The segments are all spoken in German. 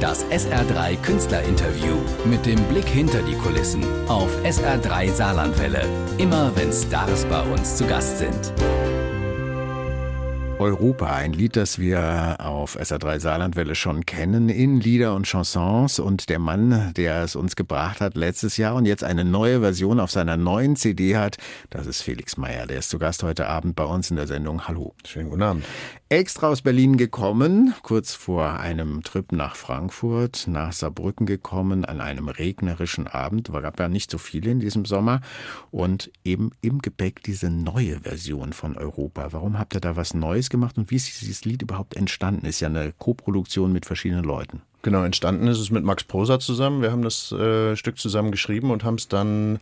Das SR3 Künstlerinterview mit dem Blick hinter die Kulissen auf SR3 Saarlandwelle. Immer wenn Stars bei uns zu Gast sind. Europa, ein Lied, das wir auf SR3 Saarlandwelle schon kennen in Lieder und Chansons und der Mann, der es uns gebracht hat letztes Jahr und jetzt eine neue Version auf seiner neuen CD hat, das ist Felix Meyer. Der ist zu Gast heute Abend bei uns in der Sendung. Hallo. Schönen guten Abend. Extra aus Berlin gekommen, kurz vor einem Trip nach Frankfurt, nach Saarbrücken gekommen, an einem regnerischen Abend, war gab ja nicht so viele in diesem Sommer und eben im Gepäck diese neue Version von Europa. Warum habt ihr da was Neues gemacht und wie ist dieses Lied überhaupt entstanden? Ist ja eine Koproduktion mit verschiedenen Leuten. Genau, entstanden ist es mit Max Prosa zusammen. Wir haben das äh, Stück zusammen geschrieben und haben es dann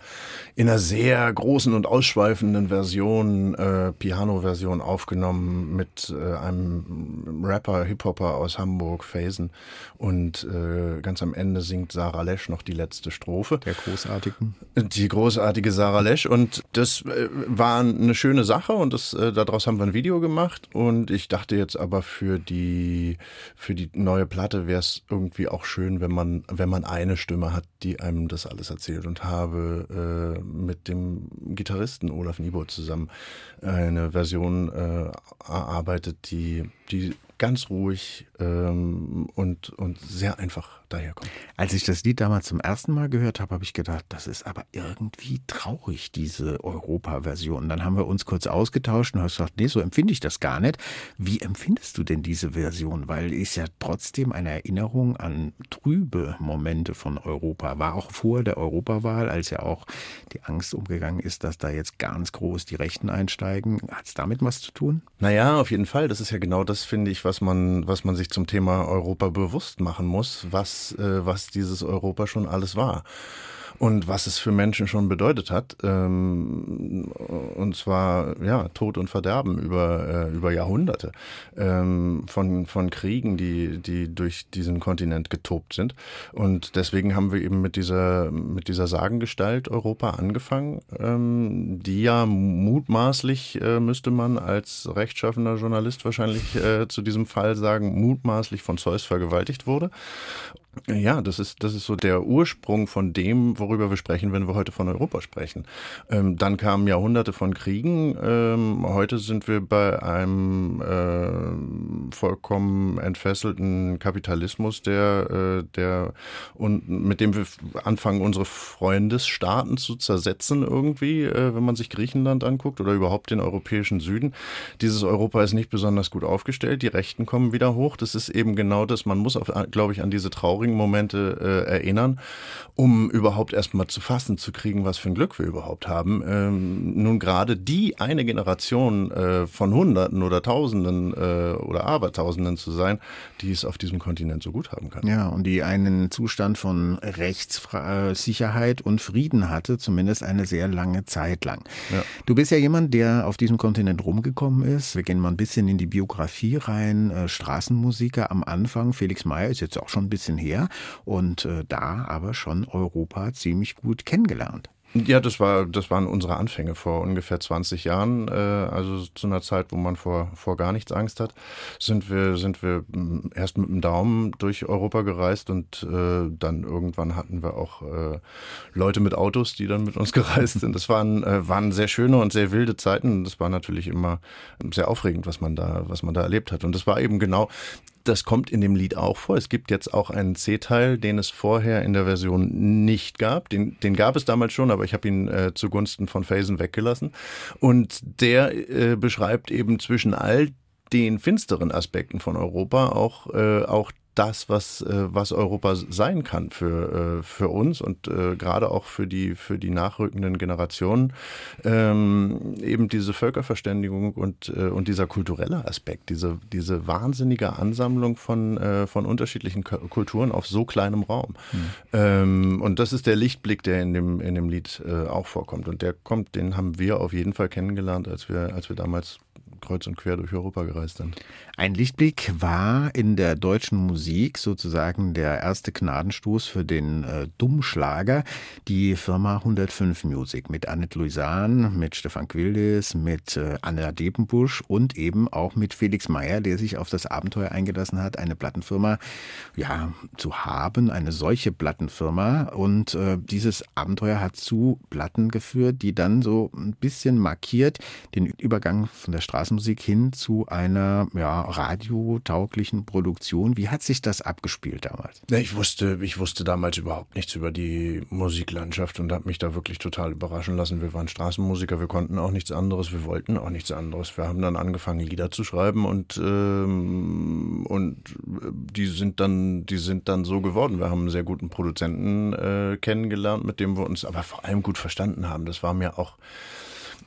in einer sehr großen und ausschweifenden Version, äh, Piano-Version aufgenommen mit äh, einem Rapper, Hip-Hopper aus Hamburg, Phasen. Und äh, ganz am Ende singt Sarah Lesch noch die letzte Strophe. Der großartigen. Die großartige Sarah Lesch. Und das äh, war eine schöne Sache und das, äh, daraus haben wir ein Video gemacht. Und ich dachte jetzt aber für die, für die neue Platte wäre es irgendwie auch schön, wenn man, wenn man eine Stimme hat, die einem das alles erzählt. Und habe äh, mit dem Gitarristen Olaf Niebuhr zusammen eine Version äh, erarbeitet, die, die ganz ruhig ähm, und, und sehr einfach daherkommt. Als ich das Lied damals zum ersten Mal gehört habe, habe ich gedacht, das ist aber irgendwie traurig, diese Europa-Version. Dann haben wir uns kurz ausgetauscht und hast gesagt, nee, so empfinde ich das gar nicht. Wie empfindest du denn diese Version? Weil ist ja trotzdem eine Erinnerung an trübe Momente von Europa. War auch vor der Europawahl, als ja auch die Angst umgegangen ist, dass da jetzt ganz groß die Rechten einsteigen. Hat es damit was zu tun? Naja, auf jeden Fall. Das ist ja genau das, finde ich, was man, was man sich zum Thema Europa bewusst machen muss, was, äh, was dieses Europa schon alles war und was es für Menschen schon bedeutet hat. Ähm, und zwar ja Tod und Verderben über, äh, über Jahrhunderte ähm, von, von Kriegen, die, die durch diesen Kontinent getobt sind. Und deswegen haben wir eben mit dieser, mit dieser Sagengestalt Europa angefangen, ähm, die ja mutmaßlich, äh, müsste man als rechtschaffender Journalist wahrscheinlich äh, zu diesem Fall sagen, mutmaßlich von Zeus vergewaltigt wurde. Ja, das ist, das ist so der Ursprung von dem, worüber wir sprechen, wenn wir heute von Europa sprechen. Ähm, dann kamen Jahrhunderte von Kriegen. Ähm, heute sind wir bei einem äh, vollkommen entfesselten Kapitalismus, der, äh, der und mit dem wir anfangen, unsere Freundesstaaten zu zersetzen irgendwie, äh, wenn man sich Griechenland anguckt oder überhaupt den europäischen Süden. Dieses Europa ist nicht besonders gut aufgestellt. Die Rechten kommen wieder hoch. Das ist eben genau das. Man muss, glaube ich, an diese traurige traurigen Momente äh, erinnern, um überhaupt erstmal zu fassen zu kriegen, was für ein Glück wir überhaupt haben. Ähm, nun gerade die eine Generation äh, von Hunderten oder Tausenden äh, oder Abertausenden zu sein, die es auf diesem Kontinent so gut haben kann. Ja, und die einen Zustand von Rechtssicherheit und Frieden hatte, zumindest eine sehr lange Zeit lang. Ja. Du bist ja jemand, der auf diesem Kontinent rumgekommen ist. Wir gehen mal ein bisschen in die Biografie rein. Äh, Straßenmusiker am Anfang, Felix Meyer ist jetzt auch schon ein bisschen her her und äh, da aber schon Europa ziemlich gut kennengelernt. Ja, das war, das waren unsere Anfänge vor ungefähr 20 Jahren. Äh, also zu einer Zeit, wo man vor, vor gar nichts Angst hat, sind wir, sind wir hm, erst mit dem Daumen durch Europa gereist und äh, dann irgendwann hatten wir auch äh, Leute mit Autos, die dann mit uns gereist sind. Das waren, waren sehr schöne und sehr wilde Zeiten. Das war natürlich immer sehr aufregend, was man da, was man da erlebt hat. Und das war eben genau das kommt in dem Lied auch vor. Es gibt jetzt auch einen C-Teil, den es vorher in der Version nicht gab. Den, den gab es damals schon, aber ich habe ihn äh, zugunsten von Phasen weggelassen. Und der äh, beschreibt eben zwischen all den finsteren Aspekten von Europa auch, äh, auch das, was, äh, was Europa sein kann für, äh, für uns und äh, gerade auch für die, für die nachrückenden Generationen. Ähm, eben diese Völkerverständigung und, und dieser kulturelle Aspekt, diese, diese wahnsinnige Ansammlung von, von unterschiedlichen Kulturen auf so kleinem Raum. Mhm. Ähm, und das ist der Lichtblick, der in dem, in dem Lied auch vorkommt. Und der kommt, den haben wir auf jeden Fall kennengelernt, als wir, als wir damals kreuz und quer durch Europa gereist sind. Ein Lichtblick war in der deutschen Musik sozusagen der erste Gnadenstoß für den äh, Dummschlager. Die Firma 105 Music mit Annette Louisan, mit Stefan Quildes, mit äh, Anna Depenbusch und eben auch mit Felix Meyer, der sich auf das Abenteuer eingelassen hat, eine Plattenfirma ja, zu haben, eine solche Plattenfirma. Und äh, dieses Abenteuer hat zu Platten geführt, die dann so ein bisschen markiert den Übergang von der Straßenmusik hin zu einer ja, radiotauglichen Produktion. Wie hat sich das abgespielt damals? Ja, ich wusste, ich wusste damals überhaupt nichts über die Musiklandschaft und habe mich da wirklich total überraschen lassen. Wir waren Straßenmusiker, wir konnten auch nichts anderes, wir wollten auch nichts anderes. Wir haben dann angefangen, Lieder zu schreiben und, ähm, und die sind dann, die sind dann so geworden. Wir haben einen sehr guten Produzenten äh, kennengelernt, mit dem wir uns aber vor allem gut verstanden haben. Das war mir auch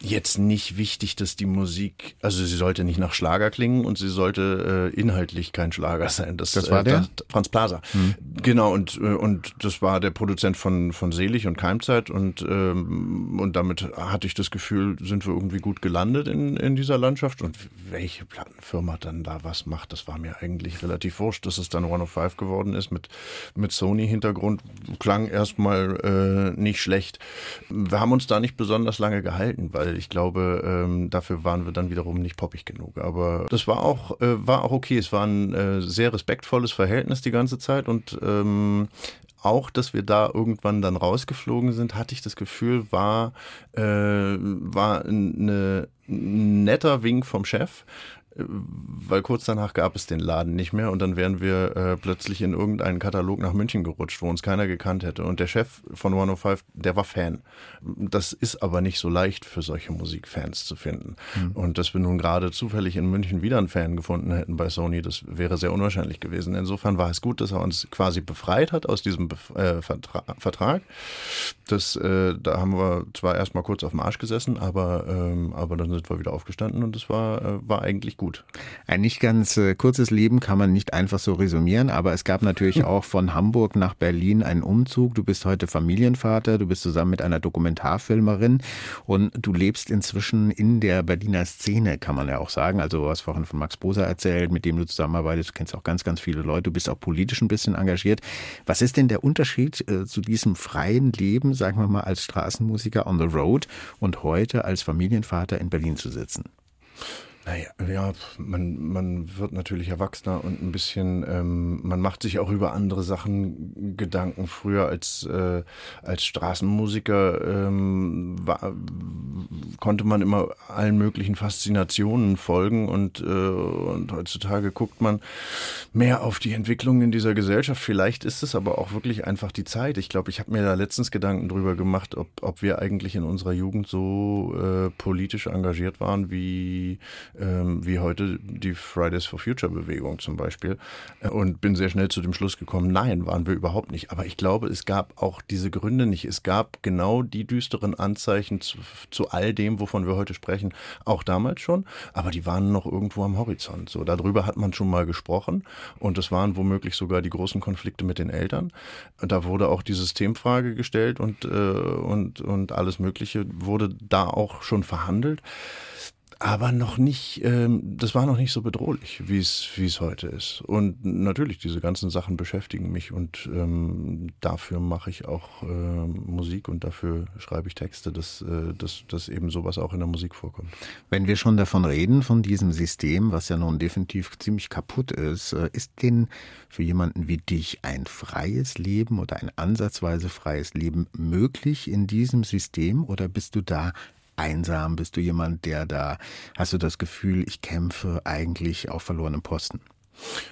jetzt nicht wichtig, dass die Musik, also sie sollte nicht nach Schlager klingen und sie sollte äh, inhaltlich kein Schlager sein. Das, das war äh, der? Das, Franz Plaza. Mhm. Genau, und, äh, und das war der Produzent von, von Selig und Keimzeit und, ähm, und damit hatte ich das Gefühl, sind wir irgendwie gut gelandet in, in dieser Landschaft und welche Plattenfirma dann da was macht, das war mir eigentlich relativ wurscht, dass es dann 105 geworden ist mit, mit Sony-Hintergrund, klang erstmal äh, nicht schlecht. Wir haben uns da nicht besonders lange gehalten, weil weil ich glaube, ähm, dafür waren wir dann wiederum nicht poppig genug. Aber das war auch, äh, war auch okay. Es war ein äh, sehr respektvolles Verhältnis die ganze Zeit und ähm, auch, dass wir da irgendwann dann rausgeflogen sind, hatte ich das Gefühl, war, äh, war ein netter Wink vom Chef, weil kurz danach gab es den Laden nicht mehr und dann wären wir äh, plötzlich in irgendeinen Katalog nach München gerutscht, wo uns keiner gekannt hätte. Und der Chef von 105, der war Fan. Das ist aber nicht so leicht für solche Musikfans zu finden. Mhm. Und dass wir nun gerade zufällig in München wieder einen Fan gefunden hätten bei Sony, das wäre sehr unwahrscheinlich gewesen. Insofern war es gut, dass er uns quasi befreit hat aus diesem Bef äh, Vertra Vertrag. Das, äh, da haben wir zwar erstmal kurz auf dem Arsch gesessen, aber, ähm, aber dann sind wir wieder aufgestanden und es war, äh, war eigentlich gut. Ein nicht ganz äh, kurzes Leben kann man nicht einfach so resümieren, aber es gab natürlich auch von Hamburg nach Berlin einen Umzug. Du bist heute Familienvater, du bist zusammen mit einer Dokumentarfilmerin und du lebst inzwischen in der Berliner Szene, kann man ja auch sagen. Also du hast vorhin von Max Boser erzählt, mit dem du zusammenarbeitest. Du kennst auch ganz, ganz viele Leute. Du bist auch politisch ein bisschen engagiert. Was ist denn der Unterschied äh, zu diesem freien Leben, sagen wir mal, als Straßenmusiker on the road und heute als Familienvater in Berlin zu sitzen? Naja, ja, man, man wird natürlich erwachsener und ein bisschen, ähm, man macht sich auch über andere Sachen Gedanken. Früher als, äh, als Straßenmusiker ähm, war, konnte man immer allen möglichen Faszinationen folgen und, äh, und heutzutage guckt man mehr auf die Entwicklung in dieser Gesellschaft. Vielleicht ist es aber auch wirklich einfach die Zeit. Ich glaube, ich habe mir da letztens Gedanken drüber gemacht, ob, ob wir eigentlich in unserer Jugend so äh, politisch engagiert waren wie wie heute die Fridays for Future Bewegung zum Beispiel. Äh, und bin sehr schnell zu dem Schluss gekommen, nein, waren wir überhaupt nicht. Aber ich glaube, es gab auch diese Gründe nicht. Es gab genau die düsteren Anzeichen zu, zu all dem, wovon wir heute sprechen, auch damals schon. Aber die waren noch irgendwo am Horizont. So, darüber hat man schon mal gesprochen. Und es waren womöglich sogar die großen Konflikte mit den Eltern. Da wurde auch die Systemfrage gestellt und, äh, und, und alles Mögliche wurde da auch schon verhandelt aber noch nicht, ähm, das war noch nicht so bedrohlich, wie es heute ist. Und natürlich, diese ganzen Sachen beschäftigen mich und ähm, dafür mache ich auch äh, Musik und dafür schreibe ich Texte, dass, äh, dass, dass eben sowas auch in der Musik vorkommt. Wenn wir schon davon reden, von diesem System, was ja nun definitiv ziemlich kaputt ist, äh, ist denn für jemanden wie dich ein freies Leben oder ein ansatzweise freies Leben möglich in diesem System oder bist du da einsam? Bist du jemand, der da, hast du das Gefühl, ich kämpfe eigentlich auf verlorenem Posten?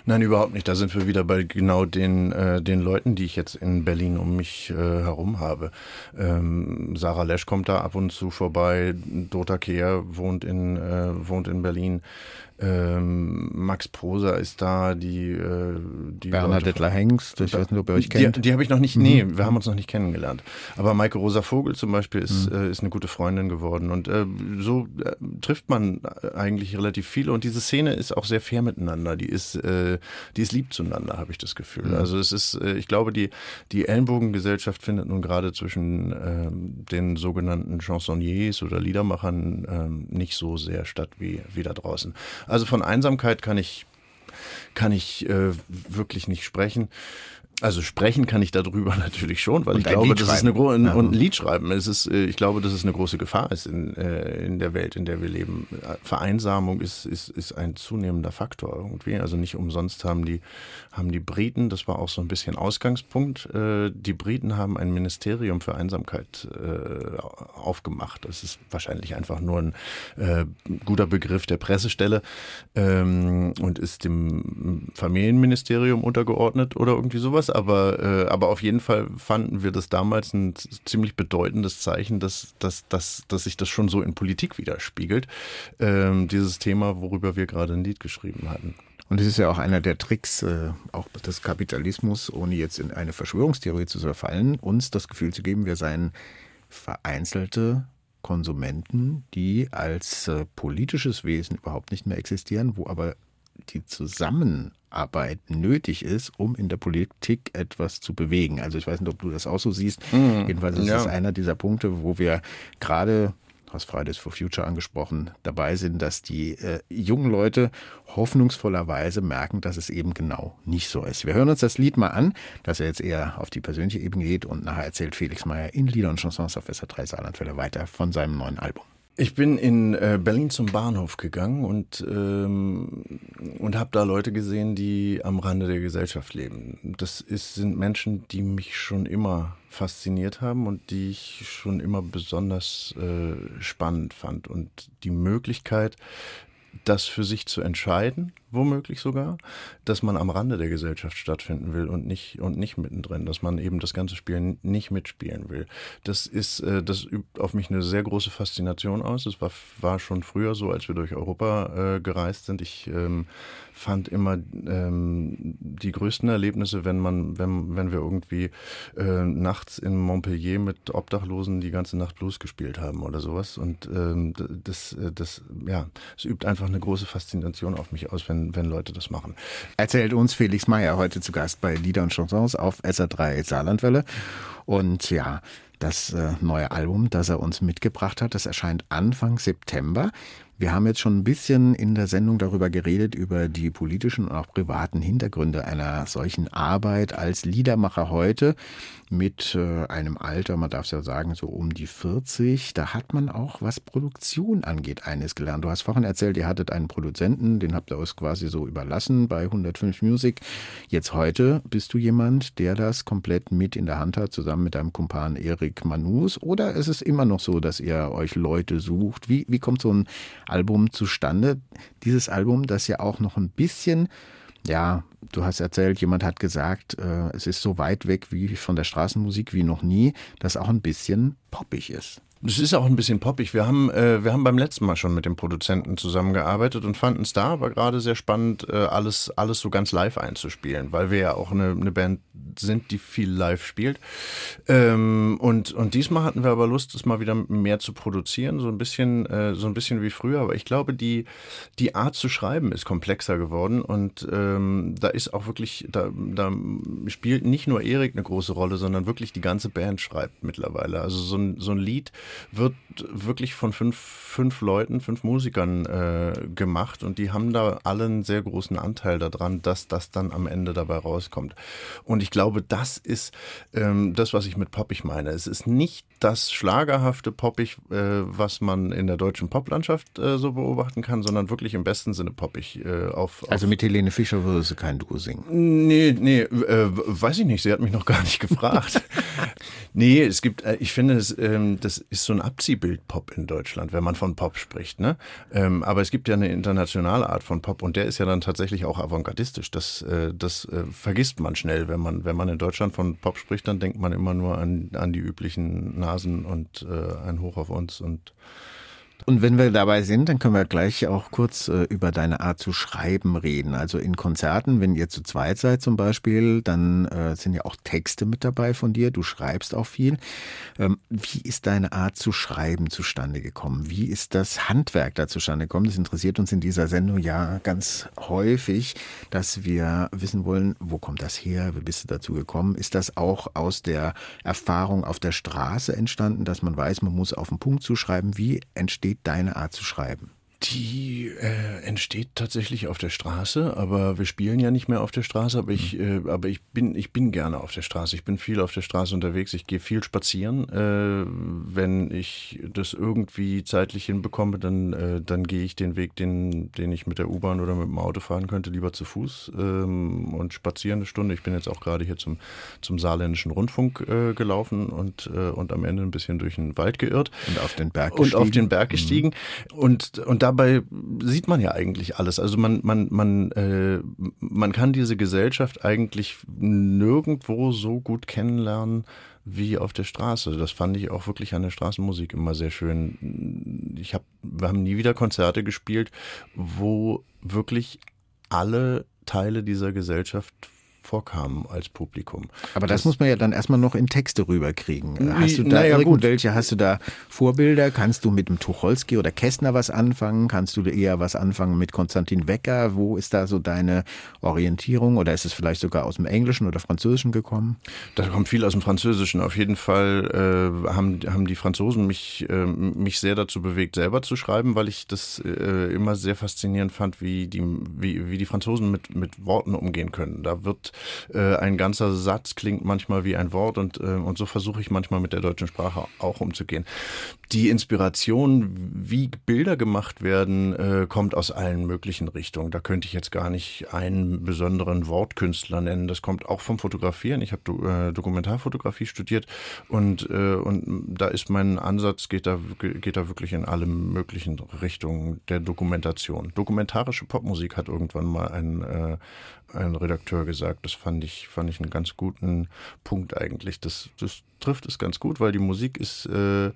Nein, überhaupt nicht. Da sind wir wieder bei genau den, äh, den Leuten, die ich jetzt in Berlin um mich äh, herum habe. Ähm, Sarah Lesch kommt da ab und zu vorbei. Dota Kehr wohnt in, äh, wohnt in Berlin. Ähm, Max Prosa ist da, die, äh, die Bernadette Hengst, ich weiß nicht, ob ihr euch kennt. Die, die habe ich noch nicht, mhm. nee, wir haben uns noch nicht kennengelernt. Aber Maike Rosa Vogel zum Beispiel ist, mhm. äh, ist eine gute Freundin geworden. Und äh, so äh, trifft man eigentlich relativ viele. Und diese Szene ist auch sehr fair miteinander. Die ist äh, die ist lieb zueinander, habe ich das Gefühl. Mhm. Also es ist, äh, ich glaube, die, die Ellenbogengesellschaft findet nun gerade zwischen äh, den sogenannten Chansonniers oder Liedermachern äh, nicht so sehr statt wie, wie da draußen. Also von Einsamkeit kann ich, kann ich äh, wirklich nicht sprechen. Also sprechen kann ich darüber natürlich schon, weil und ich glaube, das ist eine große und ein Lied schreiben. Es ist, äh, ich glaube, dass es eine große Gefahr ist in, äh, in der Welt, in der wir leben. Vereinsamung ist, ist, ist ein zunehmender Faktor irgendwie. Also nicht umsonst haben die, haben die Briten, das war auch so ein bisschen Ausgangspunkt, äh, die Briten haben ein Ministerium für Einsamkeit aufgemacht. Das ist wahrscheinlich einfach nur ein guter Begriff der Pressestelle ähm, und ist dem Familienministerium untergeordnet oder irgendwie sowas anders, aber, äh, aber auf jeden Fall fanden wir das damals ein ziemlich bedeutendes Zeichen, dass, dass, dass, dass sich das schon so in Politik widerspiegelt. Ähm, dieses Thema, worüber wir gerade ein Lied geschrieben hatten. Und es ist ja auch einer der Tricks äh, auch des Kapitalismus, ohne jetzt in eine Verschwörungstheorie zu verfallen, uns das Gefühl zu geben, wir seien vereinzelte Konsumenten, die als äh, politisches Wesen überhaupt nicht mehr existieren, wo aber die Zusammenarbeit nötig ist, um in der Politik etwas zu bewegen. Also ich weiß nicht, ob du das auch so siehst. Mhm. Jedenfalls ist ja. das einer dieser Punkte, wo wir gerade hast Fridays for Future angesprochen, dabei sind, dass die äh, jungen Leute hoffnungsvollerweise merken, dass es eben genau nicht so ist. Wir hören uns das Lied mal an, dass er jetzt eher auf die persönliche Ebene geht und nachher erzählt Felix Meyer in Lieder und Chansons auf SR3 Saarlandwelle weiter von seinem neuen Album. Ich bin in äh, Berlin zum Bahnhof gegangen und, ähm, und habe da Leute gesehen, die am Rande der Gesellschaft leben. Das ist, sind Menschen, die mich schon immer fasziniert haben und die ich schon immer besonders äh, spannend fand. Und die Möglichkeit, das für sich zu entscheiden womöglich sogar, dass man am Rande der Gesellschaft stattfinden will und nicht und nicht mittendrin, dass man eben das ganze Spiel nicht mitspielen will. Das ist, äh, das übt auf mich eine sehr große Faszination aus. Es war, war schon früher so, als wir durch Europa äh, gereist sind. Ich ähm, fand immer ähm, die größten Erlebnisse, wenn man, wenn, wenn wir irgendwie äh, nachts in Montpellier mit Obdachlosen die ganze Nacht Blues gespielt haben oder sowas. Und ähm, das, äh, das, ja, es übt einfach eine große Faszination auf mich aus, wenn wenn, Leute das machen. Erzählt uns Felix Meyer heute zu Gast bei Lieder und Chansons auf SR3 Saarlandwelle. Und ja, das äh, neue Album, das er uns mitgebracht hat, das erscheint Anfang September. Wir haben jetzt schon ein bisschen in der Sendung darüber geredet, über die politischen und auch privaten Hintergründe einer solchen Arbeit als Liedermacher heute mit äh, einem Alter, man darf es ja sagen, so um die 40. Da hat man auch, was Produktion angeht, eines gelernt. Du hast vorhin erzählt, ihr hattet einen Produzenten, den habt ihr euch quasi so überlassen bei 105 Music. Jetzt heute bist du jemand, der das komplett mit in der Hand hat, zusammen mit deinem Kumpan Erik Manus. Oder ist es immer noch so, dass ihr euch Leute sucht? Wie, wie kommt so ein Album zustande? Dieses Album, das ja auch noch ein bisschen ja, du hast erzählt, jemand hat gesagt, äh, es ist so weit weg wie von der Straßenmusik wie noch nie, dass auch ein bisschen poppig ist. Das ist auch ein bisschen poppig. Wir haben, äh, wir haben beim letzten Mal schon mit dem Produzenten zusammengearbeitet und fanden es da aber gerade sehr spannend, äh, alles, alles so ganz live einzuspielen, weil wir ja auch eine, eine Band sind, die viel live spielt. Ähm, und, und diesmal hatten wir aber Lust, es mal wieder mehr zu produzieren, so ein bisschen, äh, so ein bisschen wie früher. Aber ich glaube, die, die Art zu schreiben ist komplexer geworden und ähm, da ist auch wirklich, da, da spielt nicht nur Erik eine große Rolle, sondern wirklich die ganze Band schreibt mittlerweile. Also so ein, so ein Lied wird wirklich von fünf, fünf Leuten, fünf Musikern äh, gemacht und die haben da alle einen sehr großen Anteil daran, dass das dann am Ende dabei rauskommt. Und ich glaube, das ist ähm, das, was ich mit poppig meine. Es ist nicht das schlagerhafte poppig, äh, was man in der deutschen Poplandschaft äh, so beobachten kann, sondern wirklich im besten Sinne poppig. Äh, auf, auf also mit Helene Fischer würde sie kein Duo singen? Nee, nee, äh, weiß ich nicht. Sie hat mich noch gar nicht gefragt. nee, es gibt, äh, ich finde, es, ähm, das ist so ein Abziehbild Pop in Deutschland, wenn man von Pop spricht. Ne? Ähm, aber es gibt ja eine internationale Art von Pop und der ist ja dann tatsächlich auch avantgardistisch. Das, äh, das äh, vergisst man schnell. Wenn man, wenn man in Deutschland von Pop spricht, dann denkt man immer nur an, an die üblichen Nasen und äh, ein Hoch auf uns und Und wenn wir dabei sind, dann können wir gleich auch kurz äh, über deine Art zu schreiben reden. Also in Konzerten, wenn ihr zu zweit seid zum Beispiel, dann äh, sind ja auch Texte mit dabei von dir. Du schreibst auch viel. Ähm, wie ist deine Art zu schreiben zustande gekommen? Wie ist das Handwerk da zustande gekommen? Das interessiert uns in dieser Sendung ja ganz häufig, dass wir wissen wollen, wo kommt das her? Wie bist du dazu gekommen? Ist das auch aus der Erfahrung auf der Straße entstanden, dass man weiß, man muss auf den Punkt zuschreiben? Wie entsteht deine Art zu schreiben? Die äh, entsteht tatsächlich auf der Straße, aber wir spielen ja nicht mehr auf der Straße, aber ich, äh, aber ich bin, ich bin gerne auf der Straße. Ich bin viel auf der Straße unterwegs. Ich gehe viel spazieren. Äh, wenn ich das irgendwie zeitlich hinbekomme, dann, äh, dann gehe ich den Weg, den, den ich mit der U-Bahn oder mit dem Auto fahren könnte, lieber zu Fuß ähm, und spazieren eine Stunde. Ich bin jetzt auch gerade hier zum, zum saarländischen Rundfunk äh, gelaufen und, äh, und am Ende ein bisschen durch den Wald geirrt. Und auf den Berg gestiegen. Und auf den Berg gestiegen. Mhm. Und, und dabei sieht man ja eigentlich alles. Also man, man, man, äh, man kann diese Gesellschaft eigentlich nirgendwo so gut kennenlernen wie auf der Straße. Das fand ich auch wirklich an der Straßenmusik immer sehr schön. Ich hab, wir haben nie wieder Konzerte gespielt, wo wirklich alle Teile dieser Gesellschaft vorkamen als Publikum. Aber das, das, muss man ja dann erstmal noch in Texte rüberkriegen. Hast du da naja, irgendwelche, hast du da Vorbilder? Kannst du mit dem Tucholsky oder Kästner was anfangen? Kannst du eher was anfangen mit Konstantin Wecker? Wo ist da so deine Orientierung? Oder ist es vielleicht sogar aus dem Englischen oder Französischen gekommen? Da kommt viel aus dem Französischen. Auf jeden Fall äh, haben, haben die Franzosen mich, äh, mich sehr dazu bewegt, selber zu schreiben, weil ich das äh, immer sehr faszinierend fand, wie die, wie, wie die Franzosen mit, mit Worten umgehen können. Da wird äh, ein ganzer Satz klingt manchmal wie ein Wort und, äh, und so versuche ich manchmal mit der deutschen Sprache auch umzugehen. Die Inspiration, wie Bilder gemacht werden, äh, kommt aus allen möglichen Richtungen. Da könnte ich jetzt gar nicht einen besonderen Wortkünstler nennen. Das kommt auch vom Fotografieren. Ich habe äh, Dokumentarfotografie studiert und, äh, und da ist mein Ansatz, geht da, geht da wirklich in alle möglichen Richtungen der Dokumentation. Dokumentarische Popmusik hat irgendwann mal ein, äh, ein Redakteur gesagt. Das fand ich, fand ich einen ganz guten Punkt eigentlich. Das, das trifft es ganz gut, weil die Musik ist, äh,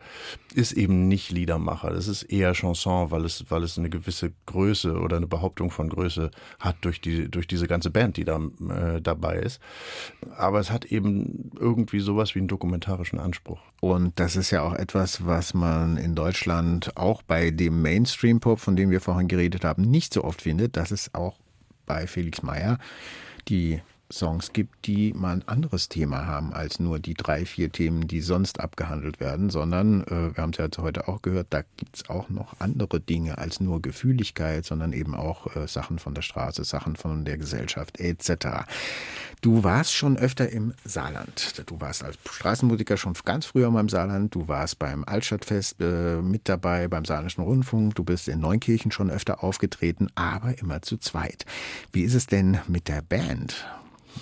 ist eben nicht Liedermacher. Das ist eher Chanson, weil es, weil es eine gewisse Größe oder eine Behauptung von Größe hat durch, die, durch diese ganze Band, die da äh, dabei ist. Aber es hat eben irgendwie sowas wie einen dokumentarischen Anspruch. Und das ist ja auch etwas, was man in Deutschland auch bei dem Mainstream-Pop, von dem wir vorhin geredet haben, nicht so oft findet, dass es auch bei Felix Meyer die Songs gibt, die mal ein anderes Thema haben als nur die drei, vier Themen, die sonst abgehandelt werden, sondern äh, wir haben es ja heute auch gehört, da gibt es auch noch andere Dinge als nur Gefühligkeit, sondern eben auch äh, Sachen von der Straße, Sachen von der Gesellschaft etc. Du warst schon öfter im Saarland. Du warst als Straßenmusiker schon ganz früher mal im Saarland. Du warst beim Altstadtfest äh, mit dabei, beim Saarländischen Rundfunk. Du bist in Neunkirchen schon öfter aufgetreten, aber immer zu zweit. Wie ist es denn mit der Band?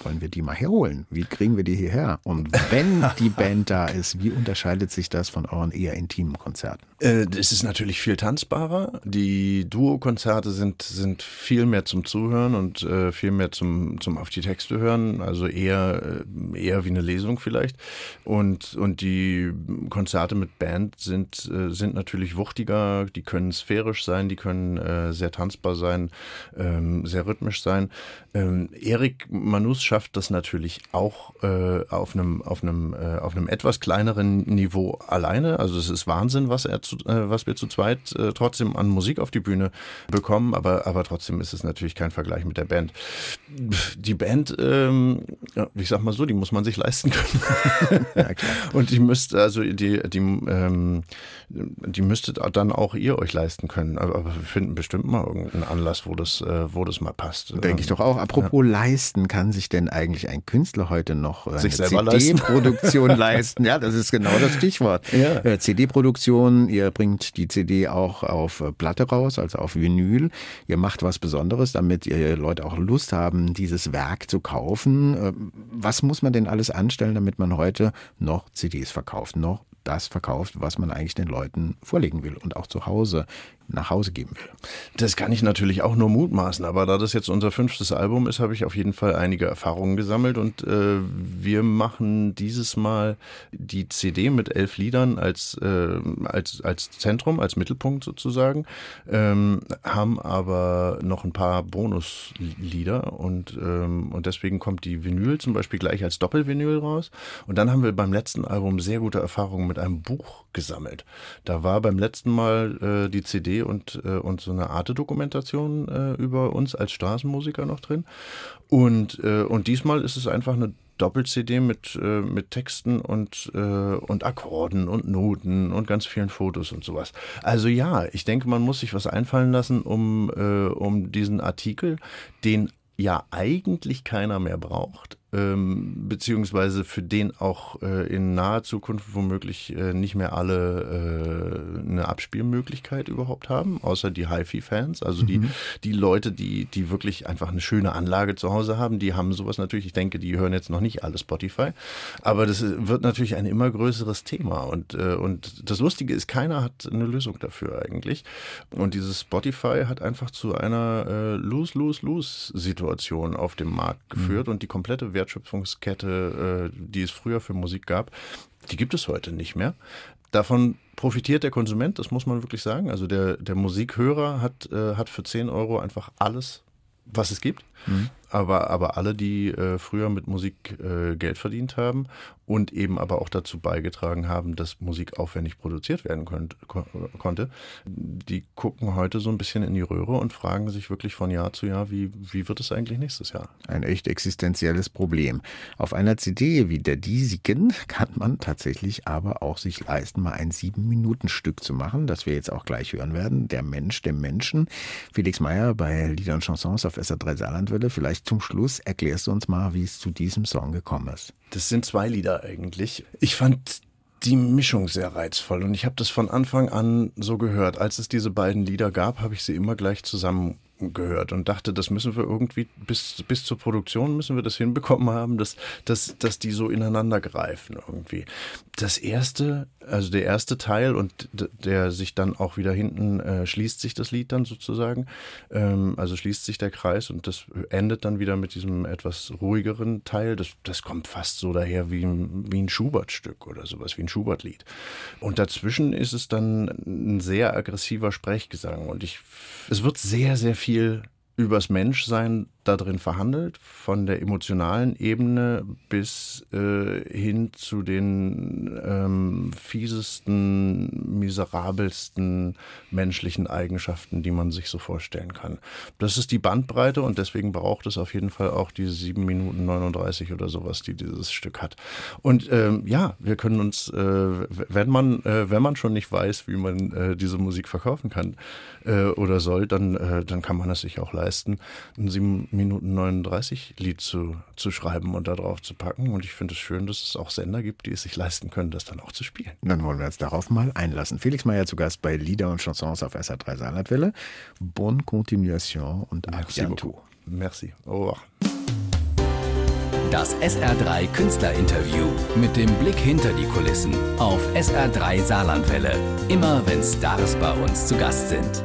Wollen wir die mal herholen? Wie kriegen wir die hierher? Und wenn die Band da ist, wie unterscheidet sich das von euren eher intimen Konzerten? Äh, es ist natürlich viel tanzbarer. Die Duo-Konzerte sind, sind viel mehr zum Zuhören und äh, viel mehr zum, zum auf die Texte hören. Also eher, äh, eher wie eine Lesung vielleicht. Und, und die Konzerte mit Band sind, äh, sind natürlich wuchtiger. Die können sphärisch sein, die können äh, sehr tanzbar sein, ähm, sehr rhythmisch sein. Ähm, Erik Manus schafft das natürlich auch äh, auf einem auf einem äh, auf einem etwas kleineren Niveau alleine. Also es ist Wahnsinn, was er zu, äh, was wir zu zweit äh, trotzdem an Musik auf die Bühne bekommen. Aber aber trotzdem ist es natürlich kein Vergleich mit der Band. Die Band, ähm, ich sag mal so, die muss man sich leisten können. ja. Und die müsste also die die ähm, die müsstet dann auch ihr euch leisten können. Aber, aber wir finden bestimmt mal irgendeinen Anlass, wo das äh, wo das mal passt. Denke ich doch auch. Apropos ja. leisten, kann sich denn eigentlich ein Künstler heute noch äh, eine CD-Produktion leisten? Ja, das ist genau das Stichwort. Ja. Äh, CD-Produktion, ihr bringt die CD auch auf äh, Platte raus, also auf Vinyl. Ihr macht was Besonderes, damit ihr Leute auch Lust haben, dieses Werk zu kaufen. Was muss man denn alles anstellen, damit man heute noch CDs verkauft, noch das verkauft, was man eigentlich den Leuten vorlegen will und auch zu Hause nach Hause geben will. Das kann ich natürlich auch nur mutmaßen, aber da das jetzt unser fünftes Album ist, habe ich auf jeden Fall einige Erfahrungen gesammelt und äh, wir machen dieses Mal die CD mit elf Liedern als, äh, als, als Zentrum, als Mittelpunkt sozusagen, ähm, haben aber noch ein paar Bonuslieder und, ähm, und deswegen kommt die Vinyl zum Beispiel gleich als Doppelvinyl raus und dann haben wir beim letzten Album sehr gute Erfahrungen mit einem Buch gesammelt. Da war beim letzten Mal äh, die CD und, äh, und so eine Arte-Dokumentation äh, über uns als Straßenmusiker noch drin. Und, äh, und diesmal ist es einfach eine Doppel-CD mit, äh, mit Texten und, äh, und Akkorden und Noten und ganz vielen Fotos und sowas. Also ja, ich denke, man muss sich was einfallen lassen, um, um diesen Artikel, den ja eigentlich keiner mehr braucht, ähm, beziehungsweise für den auch äh, in naher Zukunft womöglich äh, nicht mehr alle äh, eine Abspielmöglichkeit überhaupt haben, außer die HiFi-Fans, also die, mhm. die Leute, die, die wirklich einfach eine schöne Anlage zu Hause haben, die haben sowas natürlich, ich denke, die hören jetzt noch nicht alle Spotify, aber das wird natürlich ein immer größeres Thema. Und, äh, und das Lustige ist, keiner hat eine Lösung dafür eigentlich. Und dieses Spotify hat einfach zu einer äh, Lose-Lose-Lose-Situation auf dem Markt geführt. Mhm. und die komplette Wertschöpfungskette, äh, die es früher für Musik gab, die gibt es heute nicht mehr. Davon profitiert der Konsument, das muss man wirklich sagen. Also der, der Musikhörer hat, äh, hat für 10 Euro einfach alles, was es gibt. Mhm aber, aber alle, die äh, früher mit Musik Geld verdient haben und eben aber auch dazu beigetragen haben, dass Musik aufwendig produziert werden könnt, ko konnte, die gucken heute so ein bisschen in die Röhre und fragen sich wirklich von Jahr zu Jahr, wie, wie wird es eigentlich nächstes Jahr? Ein echt existenzielles Problem. Auf einer CD wie der diesigen kann man tatsächlich aber auch sich leisten, mal ein Sieben-Minuten-Stück zu machen, das wir jetzt auch gleich hören werden. Der Mensch, dem Menschen. Felix Meyer bei Lieder und Chansons auf SA3 Saarlandwelle. Vielleicht zum Schluss erklärst du uns mal, wie es zu diesem Song gekommen ist. Das sind zwei Lieder eigentlich. Ich fand die Mischung sehr reizvoll und ich habe das von Anfang an so gehört. Als es diese beiden Lieder gab, habe ich sie immer gleich zusammen gehört und dachte, das müssen wir irgendwie bis, bis zur Produktion müssen wir das hinbekommen haben, dass, dass, dass die so ineinander greifen irgendwie. Das erste, also der erste Teil und der sich dann auch wieder hinten äh, schließt sich das Lied dann sozusagen, ähm, also schließt sich der Kreis und das endet dann wieder mit diesem etwas ruhigeren Teil. Das, das kommt fast so daher wie, wie ein Schubert-Stück oder sowas, wie ein Schubert-Lied. Und dazwischen ist es dann ein sehr aggressiver Sprechgesang und ich, es wird sehr, sehr viel übers Menschsein da drin verhandelt, von der emotionalen Ebene bis äh, hin zu den ähm, fiesesten, miserabelsten menschlichen Eigenschaften, die man sich so vorstellen kann. Das ist die Bandbreite und deswegen braucht es auf jeden Fall auch diese 7 Minuten 39 oder sowas, die dieses Stück hat. Und ähm, ja, wir können uns, äh, wenn man, äh, wenn man schon nicht weiß, wie man äh, diese Musik verkaufen kann äh, oder soll, dann, äh, dann kann man es sich auch leisten, 7 Minuten 39 Lied zu, zu schreiben und da drauf zu packen. Und ich finde es schön, dass es auch Sender gibt, die es sich leisten können, das dann auch zu spielen. Dann wollen wir uns darauf mal einlassen. Felix Meyer zu Gast bei Lieder und Chansons auf SA3 Saarlandwelle. Bonne Continuation und à bientôt. Merci. Au revoir. Das SR3 Künstlerinterview mit dem Blick hinter die Kulissen auf SR3 Saarlandwelle. Immer wenn Stars bei uns zu Gast sind.